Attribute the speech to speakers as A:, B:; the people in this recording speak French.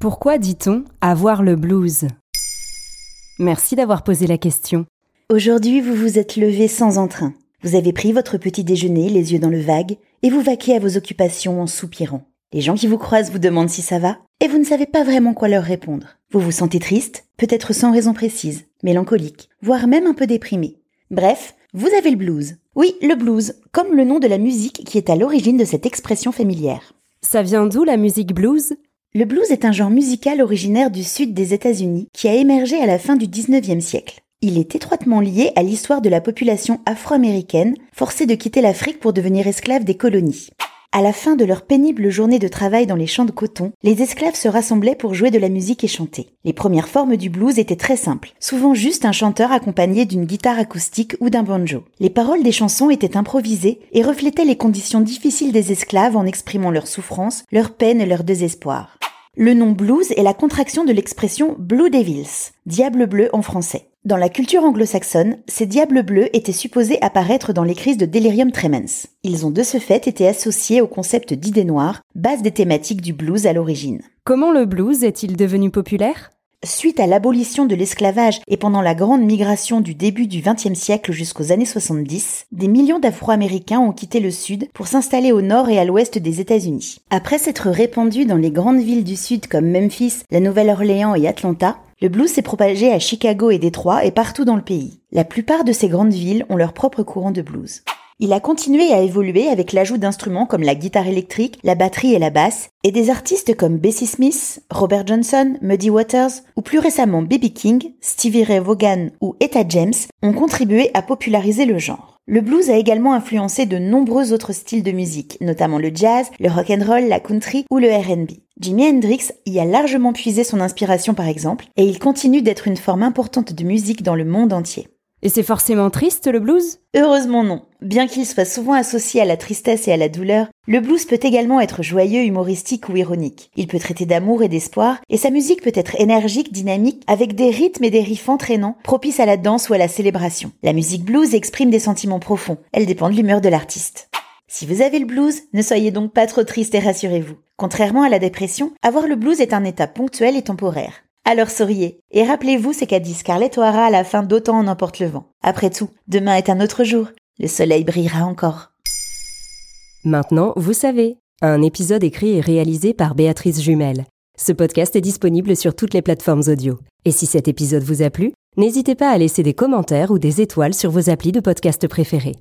A: Pourquoi dit-on avoir le blues? Merci d'avoir posé la question.
B: Aujourd'hui, vous vous êtes levé sans entrain. Vous avez pris votre petit déjeuner, les yeux dans le vague, et vous vaquez à vos occupations en soupirant. Les gens qui vous croisent vous demandent si ça va, et vous ne savez pas vraiment quoi leur répondre. Vous vous sentez triste, peut-être sans raison précise, mélancolique, voire même un peu déprimé. Bref, vous avez le blues. Oui, le blues, comme le nom de la musique qui est à l'origine de cette expression familière.
A: Ça vient d'où la musique blues?
B: Le blues est un genre musical originaire du sud des États-Unis qui a émergé à la fin du 19e siècle. Il est étroitement lié à l'histoire de la population afro-américaine forcée de quitter l'Afrique pour devenir esclave des colonies. À la fin de leur pénible journée de travail dans les champs de coton, les esclaves se rassemblaient pour jouer de la musique et chanter. Les premières formes du blues étaient très simples, souvent juste un chanteur accompagné d'une guitare acoustique ou d'un banjo. Les paroles des chansons étaient improvisées et reflétaient les conditions difficiles des esclaves en exprimant leur souffrance, leur peine et leur désespoir. Le nom blues est la contraction de l'expression Blue Devils, diable bleu en français. Dans la culture anglo-saxonne, ces diables bleus étaient supposés apparaître dans les crises de délirium tremens. Ils ont de ce fait été associés au concept d'idées noires, base des thématiques du blues à l'origine.
A: Comment le blues est-il devenu populaire?
B: Suite à l'abolition de l'esclavage et pendant la grande migration du début du XXe siècle jusqu'aux années 70, des millions d'Afro-Américains ont quitté le Sud pour s'installer au nord et à l'ouest des États-Unis. Après s'être répandus dans les grandes villes du Sud comme Memphis, la Nouvelle-Orléans et Atlanta, le blues s'est propagé à Chicago et Détroit et partout dans le pays. La plupart de ces grandes villes ont leur propre courant de blues. Il a continué à évoluer avec l'ajout d'instruments comme la guitare électrique, la batterie et la basse, et des artistes comme Bessie Smith, Robert Johnson, Muddy Waters, ou plus récemment B.B. King, Stevie Ray Vaughan ou Etta James ont contribué à populariser le genre. Le blues a également influencé de nombreux autres styles de musique, notamment le jazz, le rock and roll, la country ou le R&B. Jimi Hendrix y a largement puisé son inspiration par exemple, et il continue d'être une forme importante de musique dans le monde entier.
A: Et c'est forcément triste le blues?
B: Heureusement non. Bien qu'il soit souvent associé à la tristesse et à la douleur, le blues peut également être joyeux, humoristique ou ironique. Il peut traiter d'amour et d'espoir, et sa musique peut être énergique, dynamique, avec des rythmes et des riffs entraînants, propices à la danse ou à la célébration. La musique blues exprime des sentiments profonds. Elle dépend de l'humeur de l'artiste. Si vous avez le blues, ne soyez donc pas trop triste et rassurez-vous. Contrairement à la dépression, avoir le blues est un état ponctuel et temporaire. Alors souriez. Et rappelez-vous ce qu'a dit Scarlett O'Hara à la fin d'Autant en emporte le vent. Après tout, demain est un autre jour. Le soleil brillera encore.
A: Maintenant, vous savez. Un épisode écrit et réalisé par Béatrice Jumel. Ce podcast est disponible sur toutes les plateformes audio. Et si cet épisode vous a plu, n'hésitez pas à laisser des commentaires ou des étoiles sur vos applis de podcast préférés.